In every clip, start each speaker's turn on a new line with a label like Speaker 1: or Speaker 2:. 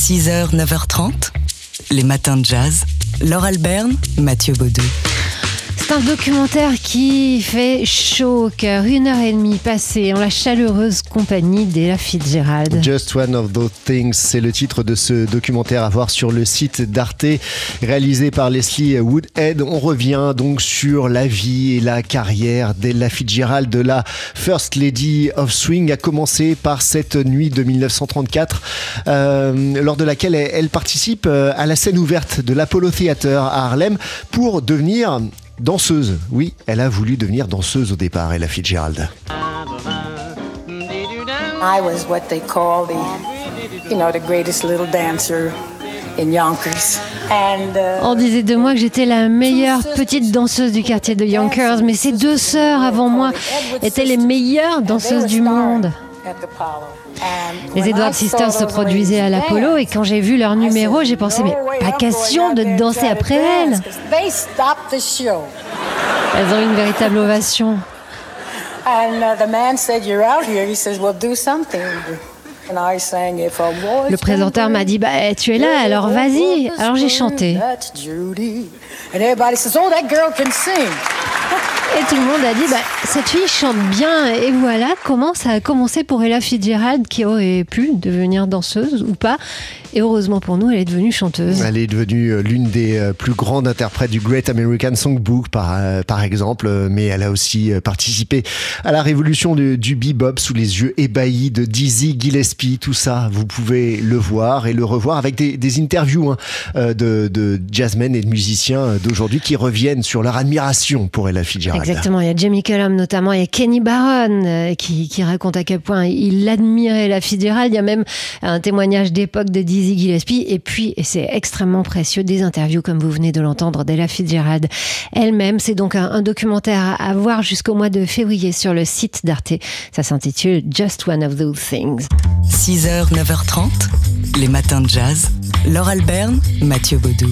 Speaker 1: 6h, 9h30, les matins de jazz. Laure Alberne, Mathieu Baudou.
Speaker 2: C'est un documentaire qui fait chaud au cœur. Une heure et demie passée en la chaleureuse compagnie d'Ella Fitzgerald.
Speaker 3: Just One of Those Things, c'est le titre de ce documentaire à voir sur le site d'Arte, réalisé par Leslie Woodhead. On revient donc sur la vie et la carrière d'Ella Fitzgerald, de la First Lady of Swing, à commencer par cette nuit de 1934, euh, lors de laquelle elle, participe euh, à la scène ouverte de l'Apollo Theater à Harlem pour devenir danseuse. Oui, elle a voulu devenir danseuse au départ, Ella Fitzgerald.
Speaker 4: I was what they call the, you know, the greatest little dancer in Yonkers. And, uh,
Speaker 2: On disait de moi que j'étais la meilleure petite danseuse du quartier de Yonkers, mais ces deux sœurs avant moi étaient les meilleures danseuses du monde. Les Edward Sisters se produisaient à l'Apollo et quand j'ai vu leur numéro, j'ai pensé mais pas question de danser après elles.
Speaker 4: 'cause They stopped the show.
Speaker 2: Elles ont eu une véritable ovation.
Speaker 4: And the man said, You're out here. He says, Well, do something. And I sang, If a boy's
Speaker 2: Le présentateur m'a dit bah tu es là alors vas-y. Alors j'ai chanté et tout le monde a dit bah cette fille chante bien. Et voilà comment ça a commencé pour Ella Fitzgerald qui aurait pu devenir danseuse ou pas et heureusement pour nous elle est devenue chanteuse.
Speaker 3: Elle est devenue euh, l'une des euh, plus grandes interprètes du Great American Songbook, par, euh, par exemple, mais elle a aussi participé à la révolution de- du bebop sous les yeux ébahis de Dizzy Gillespie. Tout ça, vous pouvez le voir et le revoir avec des, des interviews hein, de, de jazzmen et de musiciens d'aujourd'hui qui reviennent sur leur admiration pour Ella Fitzgerald.
Speaker 2: Exactement, il y a Jamie Cullum notamment, il y a Kenny Barron qui, qui raconte à quel point il admirait la Fitzgerald. Il y a même un témoignage d'époque de Dizzy Gillespie. Et puis, et c'est extrêmement précieux, des interviews comme vous venez de l'entendre d'Ella Fitzgerald elle-même. C'est donc un, un documentaire à voir jusqu'au mois de février sur le site d'Arte. Ça s'intitule Just One of Those Things.
Speaker 1: 6h, 9h30, les matins de jazz. Laure Alberne, Mathieu Baudou.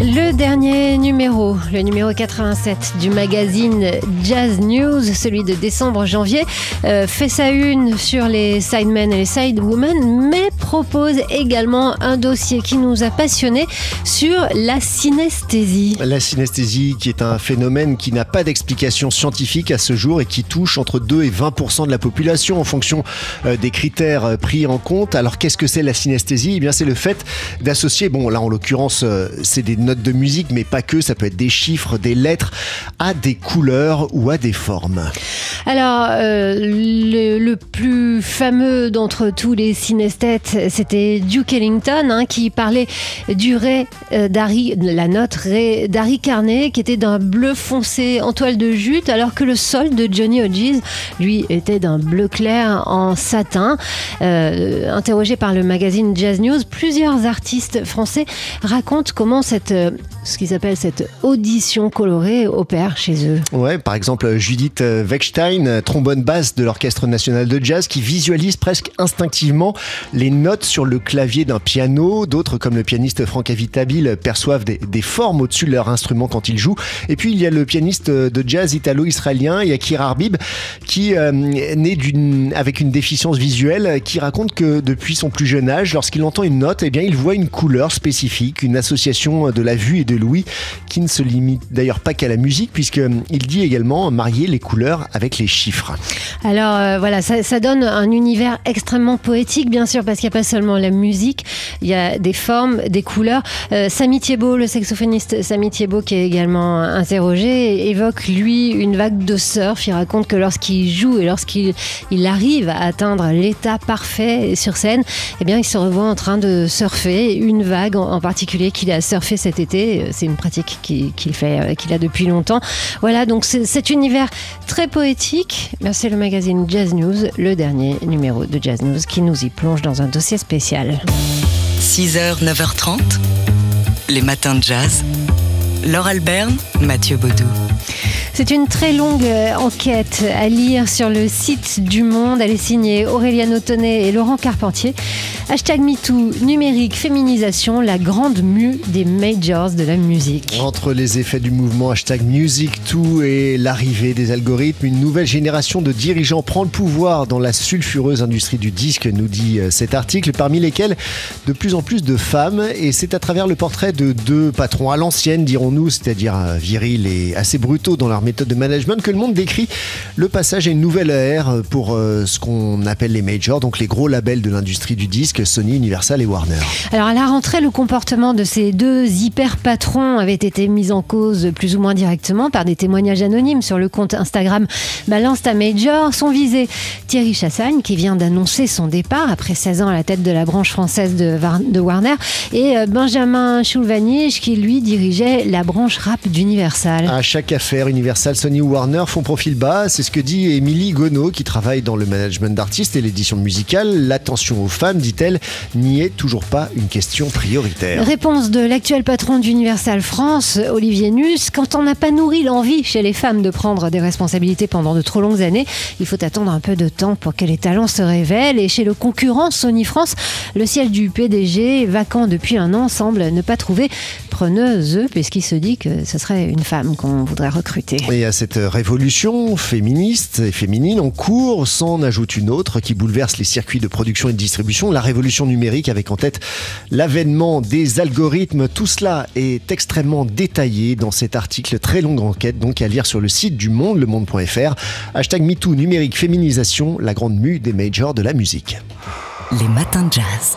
Speaker 2: Le dernier numéro, le numéro 87 du magazine Jazz News, celui de décembre-janvier, euh, fait sa une sur les sidemen et les sidewomen, mais propose également un dossier qui nous a passionnés sur la synesthésie.
Speaker 3: La synesthésie, qui est un phénomène qui n'a pas d'explication scientifique à ce jour et qui touche entre 2 et 20% de la population en fonction euh, des critères euh, pris en compte. Alors qu'est-ce que c'est la synesthésie? Eh bien, c'est le fait d'associer, bon là en l'occurrence, euh, c'est des notes de musique, mais pas que, ça peut être des chiffres, des lettres, à des couleurs ou à des formes.
Speaker 2: Alors, euh, le, plus fameux d'entre tous les synesthètes, c'était Duke Ellington, hein, qui parlait du ré euh, d'Harry, la note ré d'Harry Carney, qui était d'un bleu foncé en toile de jute, alors que le sol de Johnny Hodges, lui, était d'un bleu clair en satin. Euh, interrogé par le magazine Jazz News, plusieurs artistes français racontent comment cette, euh, ce qu'ils appellent cette audition colorée opère chez eux.
Speaker 3: Ouais, par exemple Judith euh, Euh, trombone basse de l'Orchestre national de jazz, qui visualise presque instinctivement les notes sur le clavier d'un piano. D'autres, comme le pianiste Franck Avitabile, perçoivent des, formes au-dessus de leur instrument quand ils jouent. Et puis il y a le pianiste de jazz italo-israélien Yakir Arbib, qui euh, d'une, avec une déficience visuelle, qui raconte que depuis son plus jeune âge, lorsqu'il entend une note, eh bien il voit une couleur spécifique, une association de la vue et de l'ouïe, qui ne se limite d'ailleurs pas qu'à la musique, puisqu'il dit également marier les couleurs avec les chiffres.
Speaker 2: Alors euh, voilà, ça, donne un univers extrêmement poétique, bien sûr, parce qu'il n'y a pas seulement la musique, il y a des formes, des couleurs. Euh, Samy le saxophoniste Samy Thiebaud, qui est également interrogé, évoque lui une vague de surf. Il raconte que lorsqu'il joue et lorsqu'il il arrive à atteindre l'état parfait sur scène, eh bien, il se revoit en train de surfer une vague en, particulier qu'il a surfé cet été. C'est une pratique qu'il fait, euh, qu'il a depuis longtemps. Voilà, donc cet univers très poétique. Merci le magazine Jazz News, le dernier numéro de Jazz News qui nous y plonge dans un dossier spécial.
Speaker 1: 6h, 9h30, les matins de jazz. Laure Alberne, Mathieu Baudou.
Speaker 2: C'est une très longue euh, enquête à lire sur le site du Monde. Elle est signée Aurélien Tonnet et Laurent Carpentier. Hashtag MeToo, numérique, féminisation, la grande mue des majors de la musique.
Speaker 3: Entre les effets du mouvement hashtag MusicToo et l'arrivée des algorithmes, une nouvelle génération de dirigeants prend le pouvoir dans la sulfureuse industrie du disque, nous dit euh, cet article, parmi lesquels de plus en plus de femmes. Et c'est à travers le portrait de deux patrons à l'ancienne, dirons-nous, c'est-à-dire euh, virils et assez brutaux dans leur méthode de management, que le monde décrit le passage à une nouvelle ère pour euh, ce qu'on appelle les majors, donc les gros labels de l'industrie du disque, Sony, Universal et Warner.
Speaker 2: Alors à la rentrée, le comportement de ces deux hyper patrons avait été mis en cause plus ou moins directement par des témoignages anonymes sur le compte Instagram Balance ta Major. Sont visés Thierry Chassagne, qui vient d'annoncer son départ après 16 ans à la tête de la branche française de, Warner, et euh, Benjamin Schulvanich, qui lui dirigeait la branche rap d'Universal.
Speaker 3: À chaque affaire, Universal, Sony ou Warner font profil bas. C'est ce que dit Émilie Gonod, qui travaille dans le management d'artistes et l'édition musicale. L'attention aux femmes, dit-elle, n'y est toujours pas une question prioritaire.
Speaker 2: Réponse de l'actuel patron d'Universal France, Olivier Nuss. Quand on n'a pas nourri l'envie chez les femmes de prendre des responsabilités pendant de trop longues années, il faut attendre un peu de temps pour que les talents se révèlent. Et chez le concurrent Sony France, le siège du PDG, vacant depuis un an, semble ne pas trouver preneuse, puisqu'il se dit que ce serait une femme qu'on voudrait recruter.
Speaker 3: Et à cette révolution féministe et féminine en cours, s'en ajoute une autre qui bouleverse les circuits de production et de distribution, la révolution numérique avec en tête l'avènement des algorithmes. Tout cela est extrêmement détaillé dans cet article, très longue enquête, donc à lire sur le site du Monde, lemonde.fr. Hashtag MeToo numérique féminisation, la grande mue des majors de la musique.
Speaker 1: Les matins de jazz.